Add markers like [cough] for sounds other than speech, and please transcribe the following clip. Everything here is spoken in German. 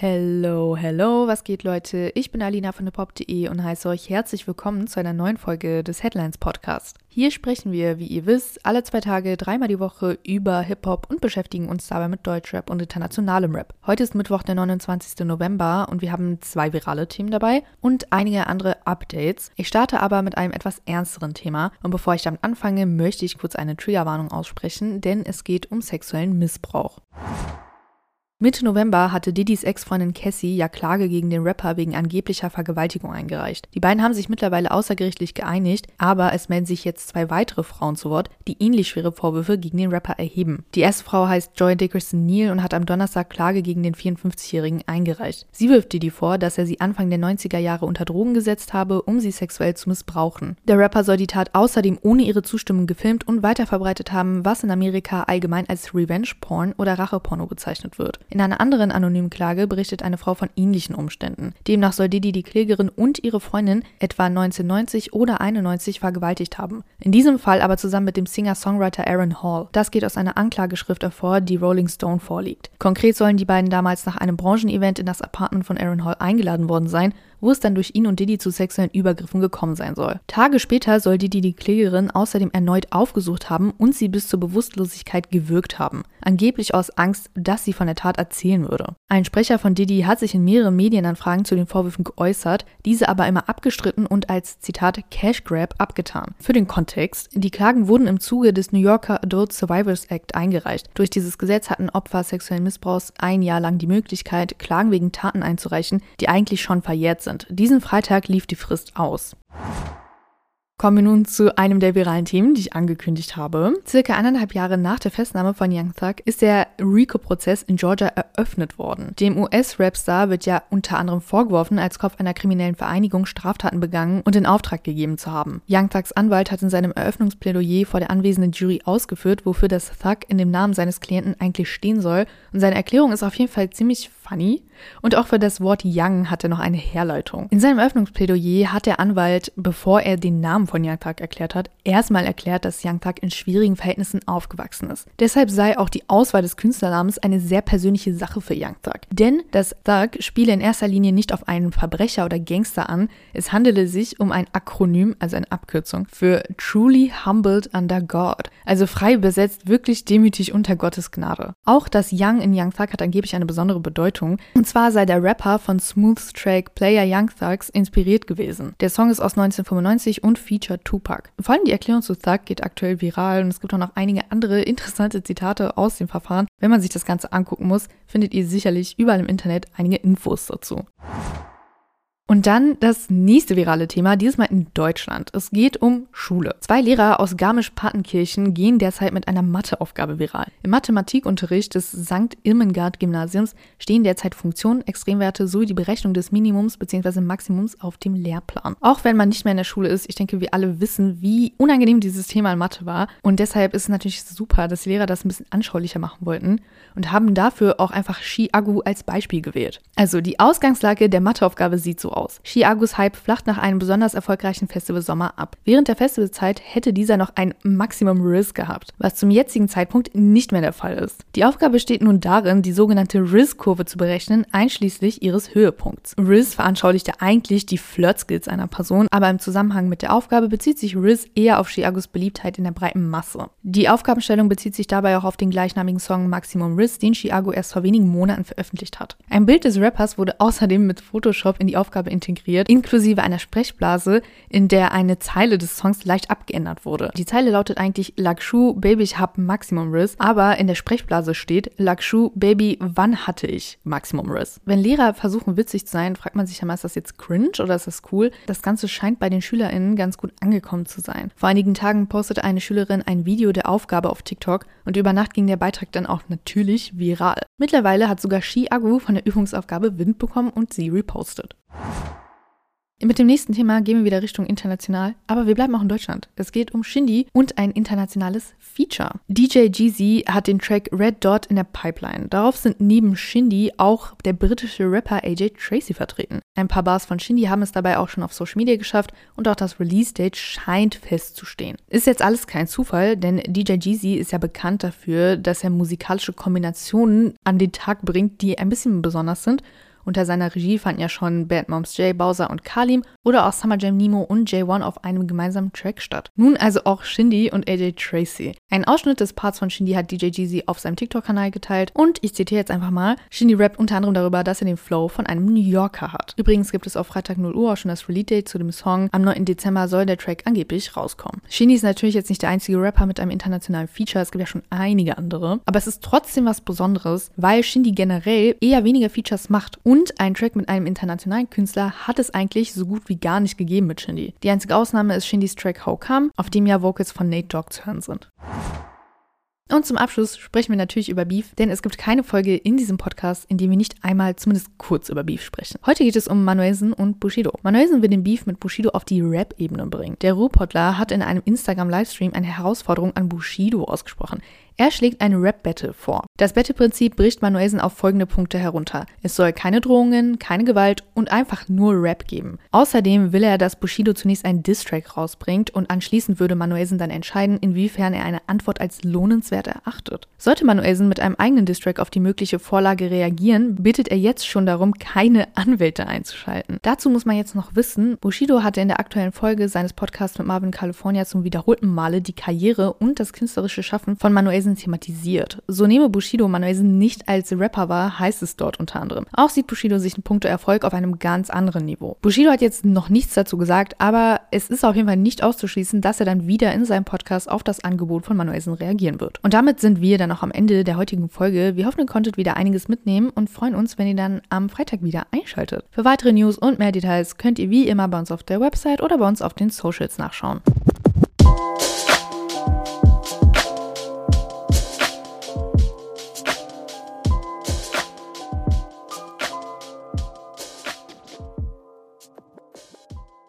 Hello, hello, was geht Leute? Ich bin Alina von thepop.de und heiße euch herzlich willkommen zu einer neuen Folge des Headlines Podcast. Hier sprechen wir, wie ihr wisst, alle zwei Tage dreimal die Woche über Hip-Hop und beschäftigen uns dabei mit Deutschrap und internationalem Rap. Heute ist Mittwoch, der 29. November und wir haben zwei virale Themen dabei und einige andere Updates. Ich starte aber mit einem etwas ernsteren Thema und bevor ich damit anfange, möchte ich kurz eine Triggerwarnung aussprechen, denn es geht um sexuellen Missbrauch. Mitte November hatte Didis Ex-Freundin Cassie ja Klage gegen den Rapper wegen angeblicher Vergewaltigung eingereicht. Die beiden haben sich mittlerweile außergerichtlich geeinigt, aber es melden sich jetzt zwei weitere Frauen zu Wort, die ähnlich schwere Vorwürfe gegen den Rapper erheben. Die erste Frau heißt Joy Dickerson Neal und hat am Donnerstag Klage gegen den 54-Jährigen eingereicht. Sie wirft Diddy vor, dass er sie Anfang der 90er Jahre unter Drogen gesetzt habe, um sie sexuell zu missbrauchen. Der Rapper soll die Tat außerdem ohne ihre Zustimmung gefilmt und weiterverbreitet haben, was in Amerika allgemein als Revenge Porn oder Racheporno bezeichnet wird. In einer anderen anonymen Klage berichtet eine Frau von ähnlichen Umständen. Demnach soll Didi die Klägerin und ihre Freundin etwa 1990 oder 91 vergewaltigt haben. In diesem Fall aber zusammen mit dem Singer-Songwriter Aaron Hall. Das geht aus einer Anklageschrift hervor, die Rolling Stone vorliegt. Konkret sollen die beiden damals nach einem Branchenevent in das Apartment von Aaron Hall eingeladen worden sein wo es dann durch ihn und Didi zu sexuellen Übergriffen gekommen sein soll. Tage später soll Didi die Klägerin außerdem erneut aufgesucht haben und sie bis zur Bewusstlosigkeit gewürgt haben. Angeblich aus Angst, dass sie von der Tat erzählen würde. Ein Sprecher von Didi hat sich in mehreren Medienanfragen zu den Vorwürfen geäußert, diese aber immer abgestritten und als Zitat Cash Grab abgetan. Für den Kontext, die Klagen wurden im Zuge des New Yorker Adult Survivors Act eingereicht. Durch dieses Gesetz hatten Opfer sexuellen Missbrauchs ein Jahr lang die Möglichkeit, Klagen wegen Taten einzureichen, die eigentlich schon verjährt sind sind. Diesen Freitag lief die Frist aus. Kommen wir nun zu einem der viralen Themen, die ich angekündigt habe. Circa eineinhalb Jahre nach der Festnahme von Young Thug ist der RICO-Prozess in Georgia eröffnet worden. Dem US-Rapstar wird ja unter anderem vorgeworfen, als Kopf einer kriminellen Vereinigung Straftaten begangen und in Auftrag gegeben zu haben. Young Thugs Anwalt hat in seinem Eröffnungsplädoyer vor der anwesenden Jury ausgeführt, wofür das Thug in dem Namen seines Klienten eigentlich stehen soll. Und seine Erklärung ist auf jeden Fall ziemlich funny. Und auch für das Wort Young hat er noch eine Herleitung. In seinem Eröffnungsplädoyer hat der Anwalt, bevor er den Namen von Young Thug erklärt hat, erstmal erklärt, dass Young Thug in schwierigen Verhältnissen aufgewachsen ist. Deshalb sei auch die Auswahl des Künstlernamens eine sehr persönliche Sache für Young Thug. Denn das Thug spiele in erster Linie nicht auf einen Verbrecher oder Gangster an, es handele sich um ein Akronym, also eine Abkürzung, für Truly Humbled Under God. Also frei übersetzt wirklich demütig unter Gottes Gnade. Auch das Young in Young Thug hat angeblich eine besondere Bedeutung. Und zwar sei der Rapper von Smooth Track Player Young Thugs inspiriert gewesen. Der Song ist aus 1995 und featured Tupac. Vor allem die Erklärung zu Thug geht aktuell viral und es gibt auch noch einige andere [laughs] interessante Zitate aus dem Verfahren. Wenn man sich das Ganze angucken muss, findet ihr sicherlich überall im Internet einige Infos dazu. Und dann das nächste virale Thema, dieses Mal in Deutschland. Es geht um Schule. Zwei Lehrer aus Garmisch-Partenkirchen gehen derzeit mit einer Matheaufgabe viral. Im Mathematikunterricht des St. Irmengard-Gymnasiums stehen derzeit Funktionen, Extremwerte sowie die Berechnung des Minimums bzw. Maximums auf dem Lehrplan. Auch wenn man nicht mehr in der Schule ist, ich denke, wir alle wissen, wie unangenehm dieses Thema in Mathe war. Und deshalb ist es natürlich super, dass die Lehrer das ein bisschen anschaulicher machen wollten und haben dafür auch einfach Shi-Agu als Beispiel gewählt. Also die Ausgangslage der Matheaufgabe sieht so aus. Chiagus Hype flacht nach einem besonders erfolgreichen Festivalsommer ab. Während der Festivalzeit hätte dieser noch ein Maximum Risk gehabt, was zum jetzigen Zeitpunkt nicht mehr der Fall ist. Die Aufgabe besteht nun darin, die sogenannte Risk-Kurve zu berechnen, einschließlich ihres Höhepunkts. Riz veranschaulicht ja eigentlich die Flirt-Skills einer Person, aber im Zusammenhang mit der Aufgabe bezieht sich Riz eher auf Chiagos Beliebtheit in der breiten Masse. Die Aufgabenstellung bezieht sich dabei auch auf den gleichnamigen Song Maximum Risk, den Chiago erst vor wenigen Monaten veröffentlicht hat. Ein Bild des Rappers wurde außerdem mit Photoshop in die Aufgabe Aufgabe integriert, inklusive einer Sprechblase, in der eine Zeile des Songs leicht abgeändert wurde. Die Zeile lautet eigentlich Lakshu, Baby, ich hab Maximum Riss, aber in der Sprechblase steht Lakshu, Baby, wann hatte ich Maximum Riss? Wenn Lehrer versuchen witzig zu sein, fragt man sich ja mal, ist das jetzt cringe oder ist das cool? Das Ganze scheint bei den SchülerInnen ganz gut angekommen zu sein. Vor einigen Tagen postete eine Schülerin ein Video der Aufgabe auf TikTok und über Nacht ging der Beitrag dann auch natürlich viral. Mittlerweile hat sogar Shi Agu von der Übungsaufgabe Wind bekommen und sie repostet. Mit dem nächsten Thema gehen wir wieder Richtung international, aber wir bleiben auch in Deutschland. Es geht um Shindy und ein internationales Feature. DJ Jeezy hat den Track Red Dot in der Pipeline. Darauf sind neben Shindy auch der britische Rapper AJ Tracy vertreten. Ein paar Bars von Shindy haben es dabei auch schon auf Social Media geschafft und auch das Release-Date scheint festzustehen. Ist jetzt alles kein Zufall, denn DJ Jeezy ist ja bekannt dafür, dass er musikalische Kombinationen an den Tag bringt, die ein bisschen besonders sind Unter seiner Regie fanden ja schon Bad Moms J, Bowser und Kalim oder auch Summer Jam Nemo und J1 auf einem gemeinsamen Track statt. Nun also auch Shindy und AJ Tracy. Ein Ausschnitt des Parts von Shindy hat DJ Jeezy auf seinem TikTok-Kanal geteilt und ich zitiere jetzt einfach mal, Shindy rappt unter anderem darüber, dass er den Flow von einem New Yorker hat. Übrigens gibt es auf Freitag 0 Uhr auch schon das Release-Date zu dem Song. Am 9. Dezember soll der Track angeblich rauskommen. Shindy ist natürlich jetzt nicht der einzige Rapper mit einem internationalen Feature, es gibt ja schon einige andere, aber es ist trotzdem was Besonderes, weil Shindy generell eher weniger Features macht und ein Track mit einem internationalen Künstler hat es eigentlich so gut wie gar nicht gegeben mit Shindy. Die einzige Ausnahme ist Shindys Track How Come, auf dem ja Vocals von Nate Dogg zu hören sind. Und zum Abschluss sprechen wir natürlich über Beef, denn es gibt keine Folge in diesem Podcast, in dem wir nicht einmal zumindest kurz über Beef sprechen. Heute geht es um Manuelsen und Bushido. Manuelsen will den Beef mit Bushido auf die Rap-Ebene bringen. Der Ruhrpottler hat in einem Instagram-Livestream eine Herausforderung an Bushido ausgesprochen. Er schlägt eine Rap-Battle vor. Das Battle-Prinzip bricht Manuelsen auf folgende Punkte herunter. Es soll keine Drohungen, keine Gewalt und einfach nur Rap geben. Außerdem will er, dass Bushido zunächst einen Diss-Track rausbringt und anschließend würde Manuelsen dann entscheiden, inwiefern er eine Antwort als lohnenswert erachtet. Sollte Manuelsen mit einem eigenen Diss-Track auf die mögliche Vorlage reagieren, bittet er jetzt schon darum, keine Anwälte einzuschalten. Dazu muss man jetzt noch wissen, Bushido hatte in der aktuellen Folge seines Podcasts mit Marvin California zum wiederholten Male die Karriere und das künstlerische Schaffen von Manuelsen Manuelsen thematisiert. So nehme Bushido Manuelsen nicht als Rapper wahr, heißt es dort unter anderem. Auch sieht Bushido sich in puncto Erfolg auf einem ganz anderen Niveau. Bushido hat jetzt noch nichts dazu gesagt, aber es ist auf jeden Fall nicht auszuschließen, dass er dann wieder in seinem Podcast auf das Angebot von Manuelsen reagieren wird. Und damit sind wir dann auch am Ende der heutigen Folge. Wir hoffen, ihr konntet wieder einiges mitnehmen und freuen uns, wenn ihr dann am Freitag wieder einschaltet. Für weitere News und mehr Details könnt ihr wie immer bei uns auf der Website oder bei uns auf den Socials nachschauen.